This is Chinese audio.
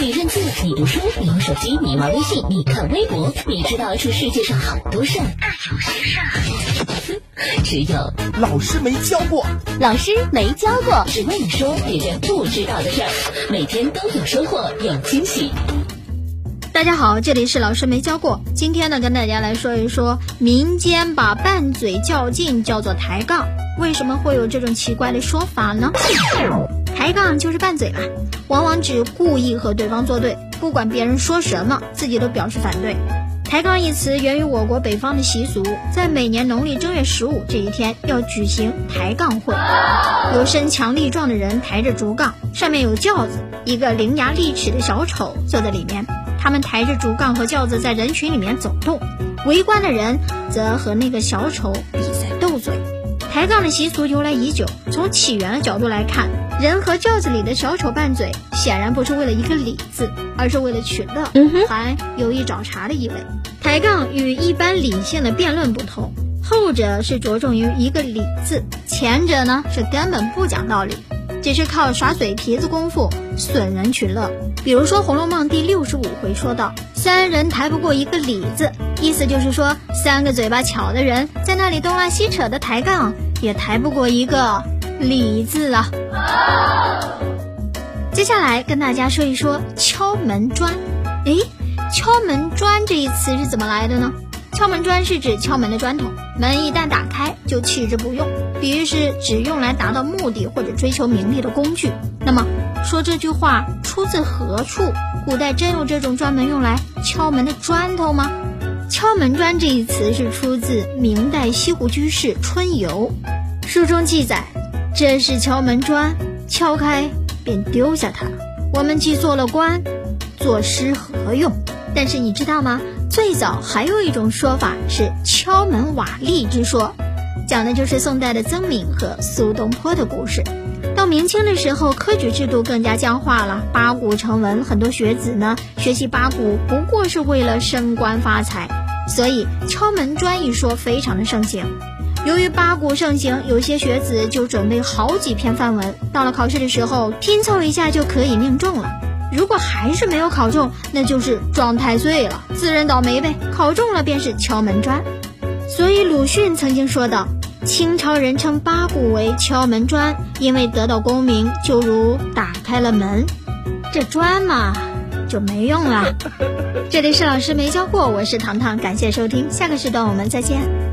你认字，你读书，你用手机，你玩微信，你看微博，你知道这世界上好多事儿，但有些事儿，只有老师没教过。老师没教过，只为你说别人不知道的事儿，每天都有收获，有惊喜。大家好，这里是老师没教过。今天呢，跟大家来说一说民间把拌嘴较劲叫做抬杠，为什么会有这种奇怪的说法呢？抬杠就是拌嘴啦，往往指故意和对方作对，不管别人说什么，自己都表示反对。抬杠一词源于我国北方的习俗，在每年农历正月十五这一天要举行抬杠会，有身强力壮的人抬着竹杠，上面有轿子，一个伶牙俐齿的小丑坐在里面，他们抬着竹杠和轿子在人群里面走动，围观的人则和那个小丑比赛斗嘴。抬杠的习俗由来已久，从起源的角度来看。人和轿子里的小丑拌嘴，显然不是为了一个理字，而是为了取乐，还有意找茬的意味。抬杠与一般理性的辩论不同，后者是着重于一个理字，前者呢是根本不讲道理，只是靠耍嘴皮子功夫损人取乐。比如说《红楼梦》第六十五回说到：“三人抬不过一个理字”，意思就是说三个嘴巴巧的人在那里东拉西扯的抬杠，也抬不过一个。李字啊，接下来跟大家说一说敲门砖。诶，敲门砖这一词是怎么来的呢？敲门砖是指敲门的砖头，门一旦打开就弃之不用，比喻是指用来达到目的或者追求名利的工具。那么说这句话出自何处？古代真有这种专门用来敲门的砖头吗？敲门砖这一词是出自明代西湖居士《春游》，书中记载。这是敲门砖，敲开便丢下它。我们既做了官，作诗何用？但是你知道吗？最早还有一种说法是敲门瓦砾之说，讲的就是宋代的曾敏和苏东坡的故事。到明清的时候，科举制度更加僵化了，八股成文，很多学子呢学习八股不过是为了升官发财，所以敲门砖一说非常的盛行。由于八股盛行，有些学子就准备好几篇范文，到了考试的时候拼凑一下就可以命中了。如果还是没有考中，那就是撞太岁了，自认倒霉呗。考中了便是敲门砖。所以鲁迅曾经说道：“清朝人称八股为敲门砖，因为得到功名就如打开了门，这砖嘛就没用了。”这里是老师没教过，我是糖糖，感谢收听，下个时段我们再见。